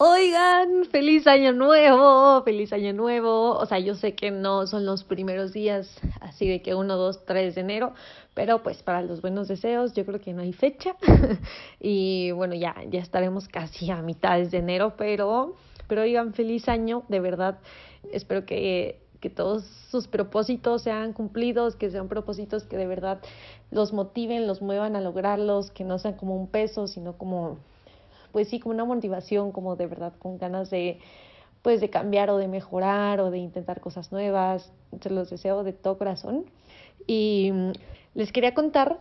Oigan, feliz año nuevo, feliz año nuevo. O sea, yo sé que no son los primeros días, así de que 1, 2, 3 de enero, pero pues para los buenos deseos yo creo que no hay fecha. y bueno, ya, ya estaremos casi a mitades de enero, pero, pero oigan, feliz año, de verdad. Espero que, que todos sus propósitos sean cumplidos, que sean propósitos que de verdad los motiven, los muevan a lograrlos, que no sean como un peso, sino como pues sí, como una motivación, como de verdad, con ganas de, pues de cambiar o de mejorar o de intentar cosas nuevas. Se los deseo de todo corazón. Y mm, les quería contar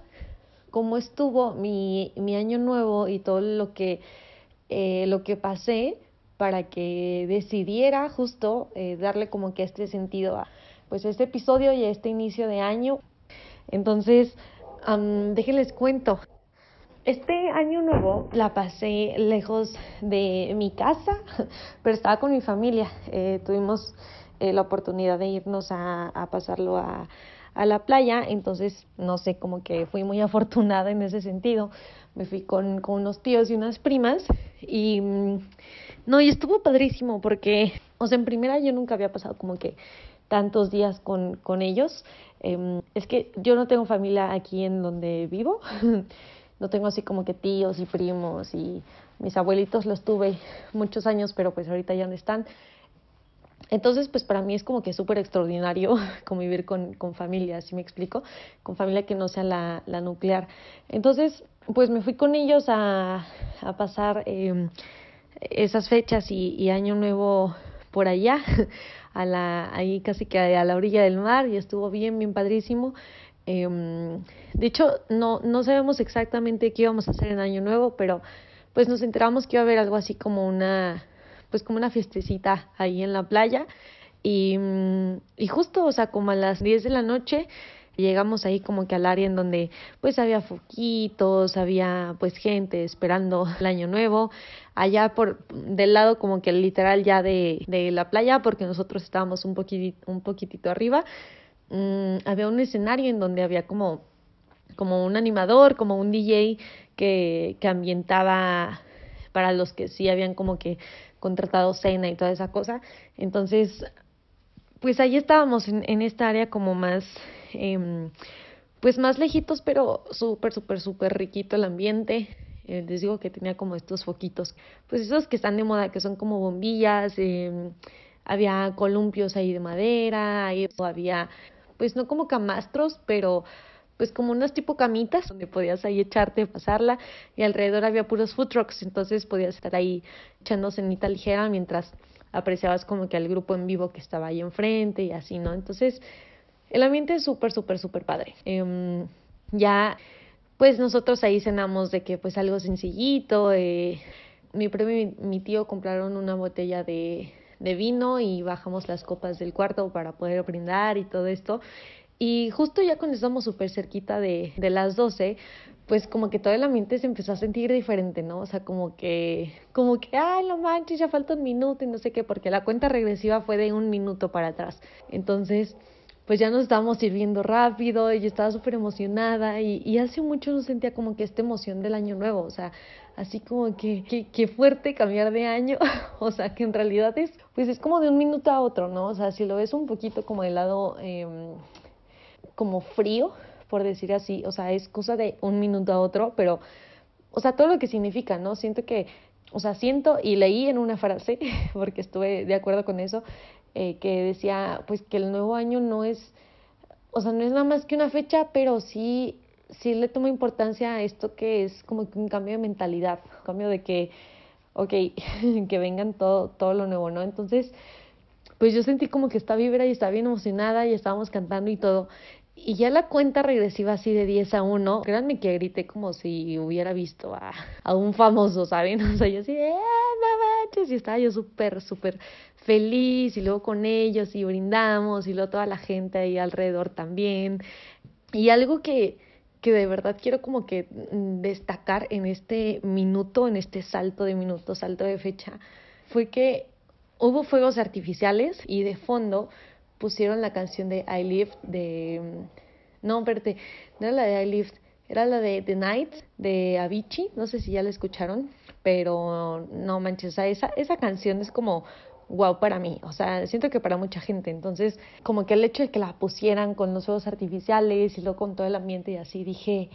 cómo estuvo mi, mi año nuevo y todo lo que, eh, lo que pasé para que decidiera justo eh, darle como que este sentido a pues este episodio y a este inicio de año. Entonces, déjenles cuento. Este año nuevo la pasé lejos de mi casa, pero estaba con mi familia. Eh, tuvimos eh, la oportunidad de irnos a, pasarlo a, la playa, entonces no sé, como que fui muy afortunada en ese sentido. Me fui con, unos tíos y unas primas y mm, no, y estuvo padrísimo porque, o sea, en primera yo nunca había pasado como que tantos días con, con ellos. Eh, es que yo no tengo familia aquí en donde vivo. no tengo así como que tíos y primos y mis abuelitos los tuve muchos años, pero pues ahorita ya no están. Entonces, pues para mí es como que súper extraordinario convivir con, con familia, ¿sí me explico? Con familia que no sea la, la nuclear. Entonces, pues me fui con ellos a, a pasar eh, esas fechas y, y, Año Nuevo por allá, a la, ahí casi que a la orilla del mar y estuvo bien, bien padrísimo. Eh, de hecho, no, no sabemos exactamente qué íbamos a hacer en Año Nuevo, pero pues nos enteramos que iba a haber algo así como una, pues como una fiestecita ahí en la playa. Y, y justo, o sea, como a las 10 de la noche, llegamos ahí como que al área en donde pues había foquitos, había pues gente esperando el año nuevo, allá por del lado como que literal ya de, de la playa, porque nosotros estábamos un poquitito, un poquitito arriba, mmm, había un escenario en donde había como, como un animador, como un DJ que, que ambientaba para los que sí habían como que contratado cena y toda esa cosa. Entonces, pues ahí estábamos en, en esta área como más, eh, pues más lejitos, pero súper, súper, súper riquito el ambiente. Eh, les digo que tenía como estos foquitos, pues esos que están de moda, que son como bombillas, eh, había columpios ahí de madera, ahí había pues no como camastros, pero pues como unas tipo camitas donde podías ahí echarte, pasarla y alrededor había puros food trucks, entonces podías estar ahí echando cenita ligera mientras apreciabas como que al grupo en vivo que estaba ahí enfrente y así, ¿no? Entonces el ambiente es súper, súper, súper padre. Eh, ya pues nosotros ahí cenamos de que pues algo sencillito, eh, mi primo y mi tío compraron una botella de de vino y bajamos las copas del cuarto para poder brindar y todo esto. Y justo ya cuando estamos súper cerquita de, de las 12, pues como que todo el ambiente se empezó a sentir diferente, ¿no? O sea, como que, como que, ay, no manches, ya falta un minuto y no sé qué, porque la cuenta regresiva fue de un minuto para atrás. Entonces, pues ya nos estábamos sirviendo rápido y yo estaba súper emocionada y, y hace mucho no sentía como que esta emoción del año nuevo, o sea, así como que, que, fuerte cambiar de año, o sea, que en realidad es, pues es como de un minuto a otro, ¿no? O sea, si lo ves un poquito como el lado, eh, como frío, por decir así, o sea, es cosa de un minuto a otro, pero, o sea, todo lo que significa, ¿no? Siento que, o sea, siento y leí en una frase, porque estuve de acuerdo con eso, eh, que decía pues que el nuevo año no es, o sea, no es nada más que una fecha, pero sí, sí le toma importancia a esto que es como que un cambio de mentalidad, un cambio de que, ok, que vengan todo, todo lo nuevo, ¿no? Entonces, pues yo sentí como que esta vibra y estaba bien emocionada y estábamos cantando y todo. Y ya la cuenta regresiva así de 10 a 1, créanme que grité como si hubiera visto a, a un famoso, ¿saben? O sea, yo así ¡eh, no manches! Y estaba yo súper, súper feliz y luego con ellos y brindamos y luego toda la gente ahí alrededor también. Y algo que, que de verdad quiero como que destacar en este minuto, en este salto de minuto, salto de fecha, fue que hubo fuegos artificiales y de fondo pusieron la canción de I Live de... No, espérate, no era la de I Live, Era la de The Night de Avicii, no sé si ya la escucharon, pero no manches, esa, esa canción es como wow para mí, o sea, siento que para mucha gente, entonces como que el hecho de que la pusieran con los fuegos artificiales y luego con todo el ambiente y así, dije,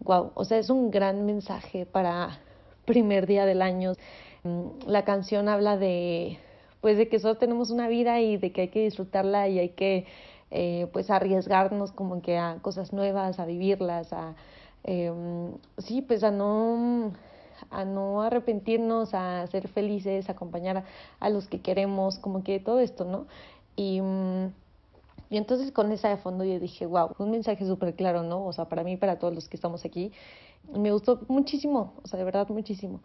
wow, o sea, es un gran mensaje para primer día del año. Mm, la canción habla de, pues, de que solo tenemos una vida y de que hay que disfrutarla y hay que eh, pues arriesgarnos como que a cosas nuevas, a vivirlas, a em, sí, pues a no a no arrepentirnos, a ser felices, a acompañar a, los que queremos, como que todo esto, ¿no? Y, mm, y entonces con esa de fondo yo dije, wow, un mensaje súper claro, ¿no? O sea, para mí, para todos los que estamos aquí, me gustó muchísimo, o sea, de verdad muchísimo.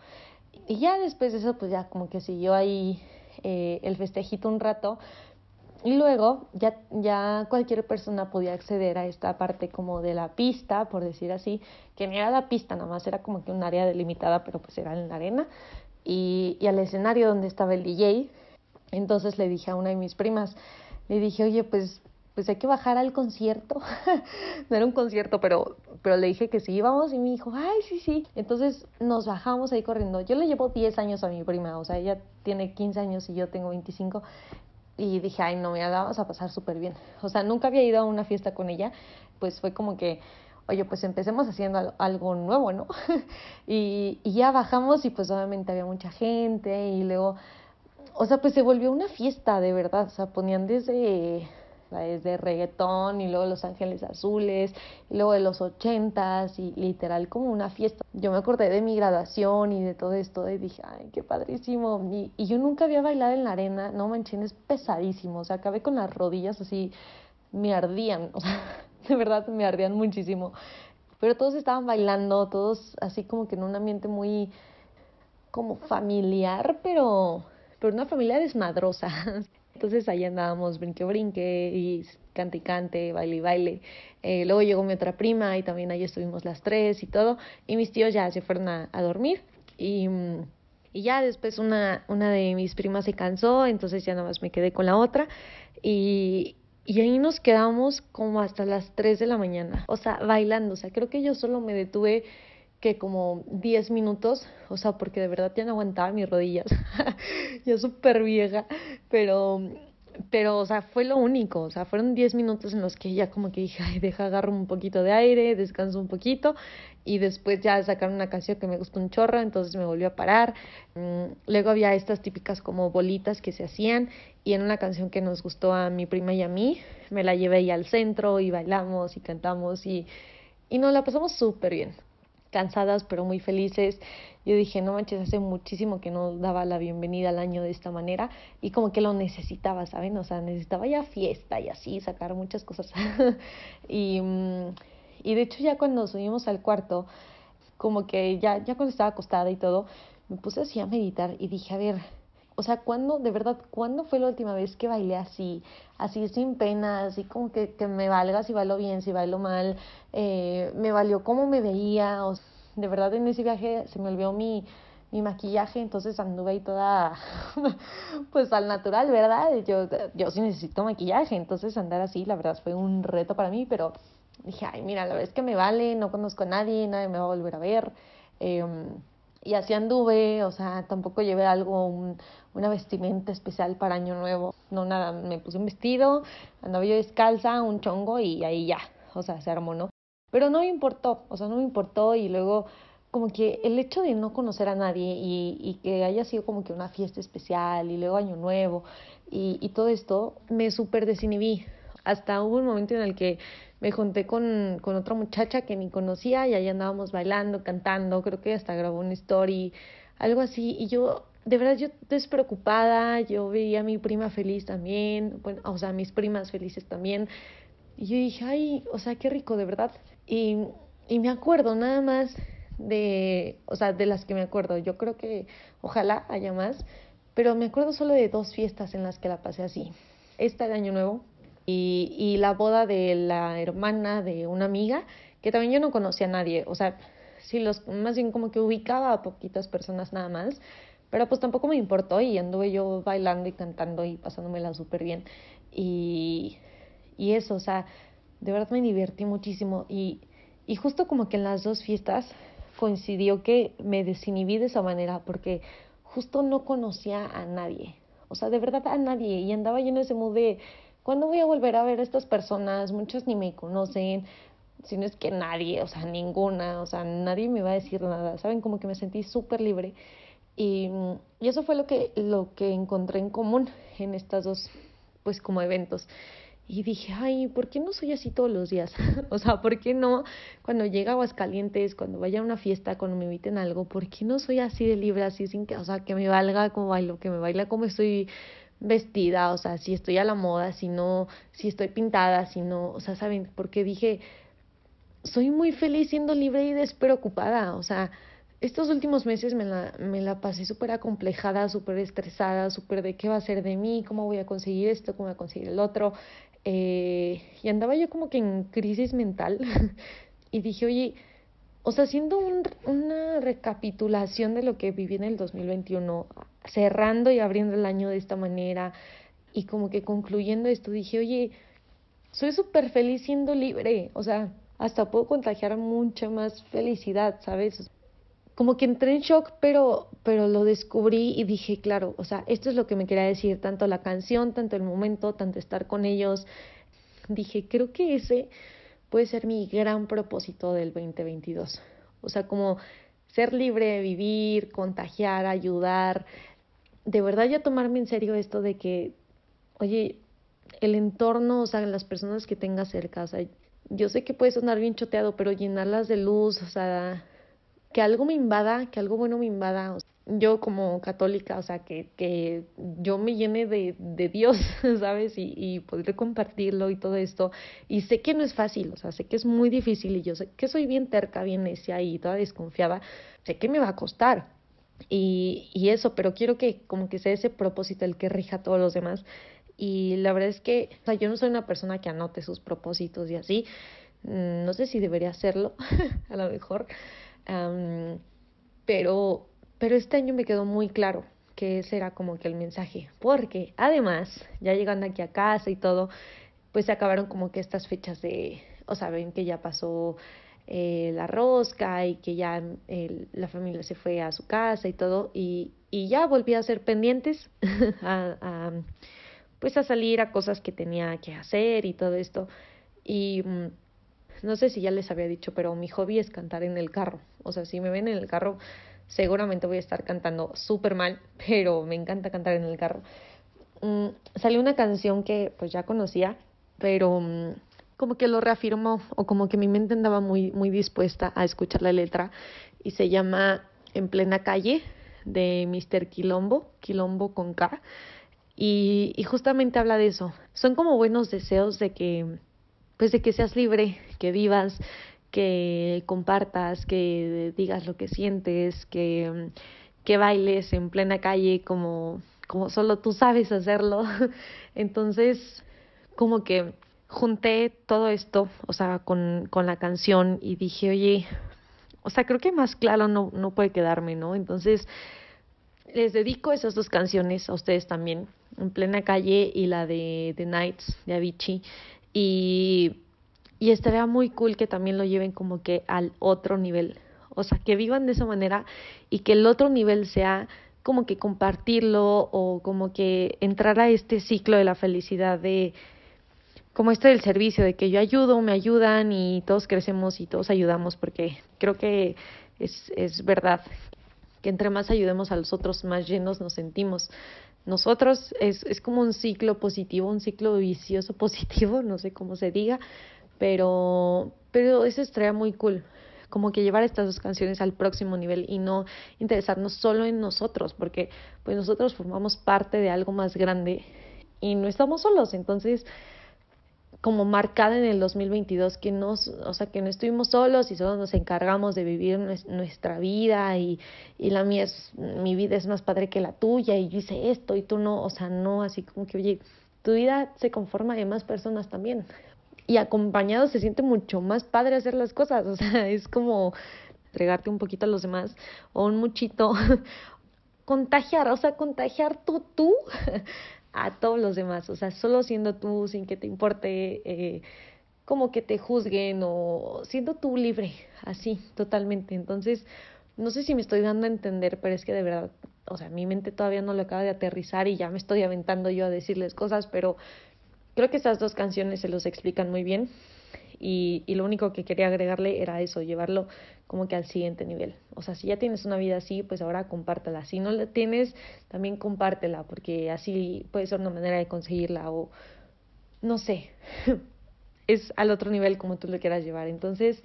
Y ya después de eso, pues ya como que siguió ahí eh, el festejito un rato, y luego ya, ya cualquier persona podía acceder a esta parte como de la pista, por decir así, que ni era la pista, nada más era como que un área delimitada, pero pues era en la arena, y, y al escenario donde estaba el DJ. Entonces le dije a una de mis primas, le dije, oye, pues, pues hay que bajar al concierto. no era un concierto, pero, pero le dije que sí íbamos y me dijo, ay, sí, sí. Entonces nos bajamos ahí corriendo. Yo le llevo 10 años a mi prima, o sea, ella tiene 15 años y yo tengo 25 y dije, ay, no, mira, la vamos a pasar súper bien. O sea, nunca había ido a una fiesta con ella, pues fue como que, oye, pues empecemos haciendo algo nuevo, ¿no? y, y ya bajamos y pues obviamente había mucha gente y luego, o sea, pues se volvió una fiesta de verdad, o sea, ponían desde de reggaetón y luego Los Ángeles Azules y luego de los ochentas y literal como una fiesta. Yo me acordé de mi graduación y de todo esto y dije, ay, qué padrísimo. Y, y yo nunca había bailado en la arena, no manchen, es pesadísimo, o sea, acabé con las rodillas así, me ardían, o sea, de verdad me ardían muchísimo. Pero todos estaban bailando, todos así como que en un ambiente muy como familiar, pero, pero una familia desmadrosa. Entonces ahí andábamos brinque brinque y cante y cante, baile y baile. Eh, luego llegó mi otra prima y también ahí estuvimos las tres y todo. Y mis tíos ya se fueron a, dormir y, y ya después una, una de mis primas se cansó, entonces ya nada más me quedé con la otra y, y ahí nos quedamos como hasta las 3 de la mañana, o sea, bailando, o sea, creo que yo solo me detuve que como 10 minutos, o sea, porque de verdad ya no aguantaba mis rodillas, ya súper vieja, pero, pero, o sea, fue lo único, o sea, fueron 10 minutos en los que ya como que dije, ay, deja, agarro un poquito de aire, descanso un poquito, y después ya sacaron una canción que me gustó un chorro, entonces me volvió a parar, mm, luego había estas típicas como bolitas que se hacían, y en una canción que nos gustó a mi prima y a mí, me la llevé ahí al centro, y bailamos, y cantamos, y, y nos la pasamos súper bien cansadas pero muy felices. Yo dije, no manches, hace muchísimo que no daba la bienvenida al año de esta manera y como que lo necesitaba, ¿saben? O sea, necesitaba ya fiesta y así, sacar muchas cosas. y, mm, y de hecho ya cuando subimos al cuarto, como que ya, ya cuando estaba acostada y todo, me puse así a meditar y dije, a ver, o sea, ¿cuándo, de verdad, cuándo fue la última vez que bailé así, así sin pena, así como que, que me valga si bailo bien, si bailo mal, eh, me valió cómo me veía, o de verdad en ese viaje se me olvidó mi, mi maquillaje, entonces anduve ahí toda, pues al natural, ¿verdad? Yo, yo sí necesito maquillaje, entonces andar así, la verdad fue un reto para mí, pero dije, ay, mira, la verdad es que me vale, no conozco a nadie, nadie me va a volver a ver. Eh, y así anduve, o sea, tampoco llevé algo, un, una vestimenta especial para Año Nuevo. No, nada, me puse un vestido, andaba yo descalza, un chongo y ahí ya, o sea, se armó, ¿no? Pero no me importó, o sea, no me importó y luego como que el hecho de no conocer a nadie y, y que haya sido como que una fiesta especial y luego Año Nuevo y, y todo esto, me súper desinhibí. Hasta hubo un momento en el que me junté con, con otra muchacha que ni conocía y ahí andábamos bailando, cantando, creo que hasta grabó una story, algo así, y yo, de verdad, yo despreocupada, yo veía a mi prima feliz también, bueno, o sea, mis primas felices también, y yo dije, ay, o sea, qué rico, de verdad, y, y me acuerdo nada más de, o sea, de las que me acuerdo, yo creo que ojalá haya más, pero me acuerdo solo de dos fiestas en las que la pasé así. Esta de Año Nuevo, y, y la boda de la hermana de una amiga, que también yo no conocía a nadie, o sea, sí, los, más bien como que ubicaba a poquitas personas nada más, pero pues tampoco me importó y anduve yo bailando y cantando y pasándomela súper bien. Y, y eso, o sea, de verdad me divertí muchísimo. Y, y justo como que en las dos fiestas coincidió que me desinhibí de esa manera porque justo no conocía a nadie, o sea, de verdad a nadie. Y andaba yo en ese mood de, ¿cuándo voy a volver a ver a estas personas? Muchos ni me conocen, si no es que nadie, o sea, ninguna, o sea, nadie me va a decir nada, ¿saben? Como que me sentí súper libre y, y eso fue lo que, lo que encontré en común en estas dos, pues como eventos. Y dije, ay, ¿por qué no soy así todos los días? o sea, ¿por qué no cuando llega a Aguascalientes, cuando vaya a una fiesta, cuando me inviten a algo, ¿por qué no soy así de libre, así sin que, o sea, que me valga como bailo, que me baila como estoy vestida, o sea, si estoy a la moda, si no, si estoy pintada, si no, o sea, ¿saben? Porque dije, soy muy feliz siendo libre y despreocupada, o sea, estos últimos meses me la, me la pasé súper acomplejada, súper estresada, súper de qué va a ser de mí, cómo voy a conseguir esto, cómo voy a conseguir el otro. Eh, y andaba yo como que en crisis mental y dije, oye, o sea, haciendo un, una recapitulación de lo que viví en el 2021, cerrando y abriendo el año de esta manera y como que concluyendo esto, dije, oye, soy súper feliz siendo libre, o sea, hasta puedo contagiar mucha más felicidad, ¿sabes? como que entré en shock, pero, pero lo descubrí y dije, claro, o sea, esto es lo que me quería decir, tanto la canción, tanto el momento, tanto estar con ellos. Dije, creo que ese puede ser mi gran propósito del 2022. O sea, como ser libre, vivir, contagiar, ayudar. De verdad ya tomarme en serio esto de que, oye, el entorno, o sea, las personas que tengas cerca, o sea, yo sé que puede sonar bien choteado, pero llenarlas de luz, o sea, que algo me invada, que algo bueno me invada. Yo como católica, o sea, que, que yo me llene de, de Dios, ¿sabes? Y, y poder compartirlo y todo esto. Y sé que no es fácil, o sea, sé que es muy difícil y yo sé que soy bien terca, bien necia y toda desconfiada. Sé que me va a costar. Y, y eso, pero quiero que como que sea ese propósito el que rija a todos los demás. Y la verdad es que, o sea, yo no soy una persona que anote sus propósitos y así. Mm, no sé si debería hacerlo, a lo mejor pero, pero este año me quedó muy claro que ese era como que el mensaje, porque además, ya llegando aquí a casa y todo, pues se acabaron como que estas fechas de, o sea, ven que ya pasó eh, la rosca y que ya la familia se fue a su casa y todo, y, y ya volví a ser pendientes a, a, pues a salir a cosas que tenía que hacer y todo esto. Y mm, no sé si ya les había dicho, pero mi hobby es cantar en el carro. O sea, si me ven en el carro, seguramente voy a estar cantando súper mal, pero me encanta cantar en el carro. Mm, salió una canción que pues ya conocía, pero mm, como que lo reafirmó o como que mi mente andaba muy, muy dispuesta a escuchar la letra y se llama En plena calle de Mr. Quilombo, Quilombo con K. Y, y justamente habla de eso. Son como buenos deseos de que pues de que seas libre, que vivas, que compartas, que digas lo que sientes, que, que bailes en plena calle como, como solo tú sabes hacerlo. Entonces, como que junté todo esto, o sea, con, con la canción y dije, oye, o sea, creo que más claro no, no puede quedarme, ¿no? Entonces, les dedico esas dos canciones a ustedes también, en plena calle y la de The Nights de Avicii. Y, y estaría muy cool que también lo lleven como que al otro nivel. O sea, que vivan de esa manera y que el otro nivel sea como que compartirlo o como que entrar a este ciclo de la felicidad de como esto del servicio, de que yo ayudo, me ayudan y todos crecemos y todos ayudamos, porque creo que es, es verdad que entre más ayudemos a los otros, más llenos nos sentimos nosotros es, es como un ciclo positivo, un ciclo vicioso positivo, no sé cómo se diga, pero, pero eso estaría muy cool como que llevar estas dos canciones al próximo nivel y no interesarnos solo en nosotros, porque pues nosotros formamos parte de algo más grande y no estamos solos, entonces como marcada en el 2022 que no, o sea, que no estuvimos solos y solo nos encargamos de vivir nuestra vida y, y la mía es, mi vida es más padre que la tuya y yo hice esto y tú no, o sea, no, así como que, oye, tu vida se conforma de más personas también y acompañado se siente mucho más padre hacer las cosas, o sea, es como entregarte un poquito a los demás o un muchito, contagiar, o sea, contagiar tú, tú a todos los demás, o sea, solo siendo tú, sin que te importe, eh, como que te juzguen o siendo tú libre, así, totalmente. Entonces, no sé si me estoy dando a entender, pero es que de verdad, o sea, mi mente todavía no lo acaba de aterrizar y ya me estoy aventando yo a decirles cosas, pero creo que estas dos canciones se los explican muy bien y, y lo único que quería agregarle era eso, llevarlo como que al siguiente nivel. O sea, si ya tienes una vida así, pues ahora compártela. Si no la tienes, también compártela, porque así puede ser una manera de conseguirla o no sé, es al otro nivel como tú lo quieras llevar. Entonces,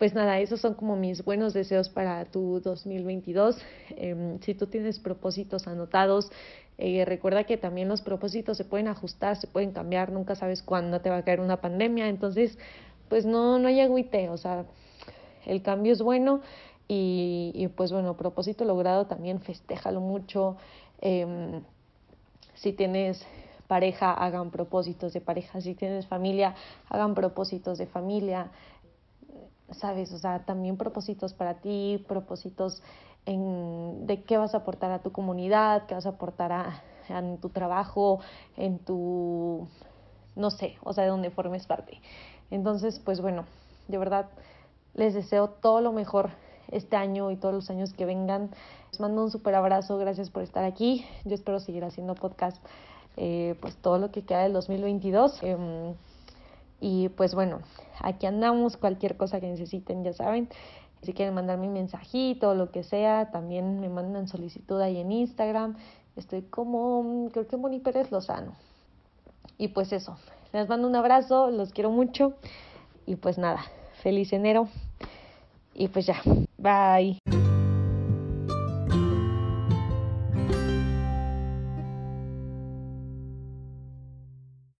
pues nada, esos son como mis buenos deseos para tu 2022. Em, si tú tienes propósitos anotados, eh, recuerda que también los propósitos se pueden ajustar, se pueden cambiar, nunca sabes cuándo te va a caer una pandemia, entonces pues no, no hay agüite, o sea, el cambio es bueno y, y pues bueno, propósito logrado también festéjalo mucho. Eh, si tienes pareja, hagan propósitos de pareja. Si tienes familia, hagan propósitos de familia. ¿Sabes? O sea, también propósitos para ti, propósitos en, de qué vas a aportar a tu comunidad, qué vas a aportar a, en tu trabajo, en tu, no sé, o sea, de donde formes parte. Entonces, pues bueno, de verdad, les deseo todo lo mejor este año y todos los años que vengan. Les mando un súper abrazo, gracias por estar aquí. Yo espero seguir haciendo podcast eh, pues todo lo que queda del 2022. Em, y pues bueno, aquí andamos, cualquier cosa que necesiten, ya saben. Si quieren mandarme un mensajito o lo que sea, también me mandan solicitud ahí en Instagram. Estoy como, creo que Moni Pérez Lozano. Y pues eso, les mando un abrazo, los quiero mucho. Y pues nada, feliz enero. Y pues ya, bye.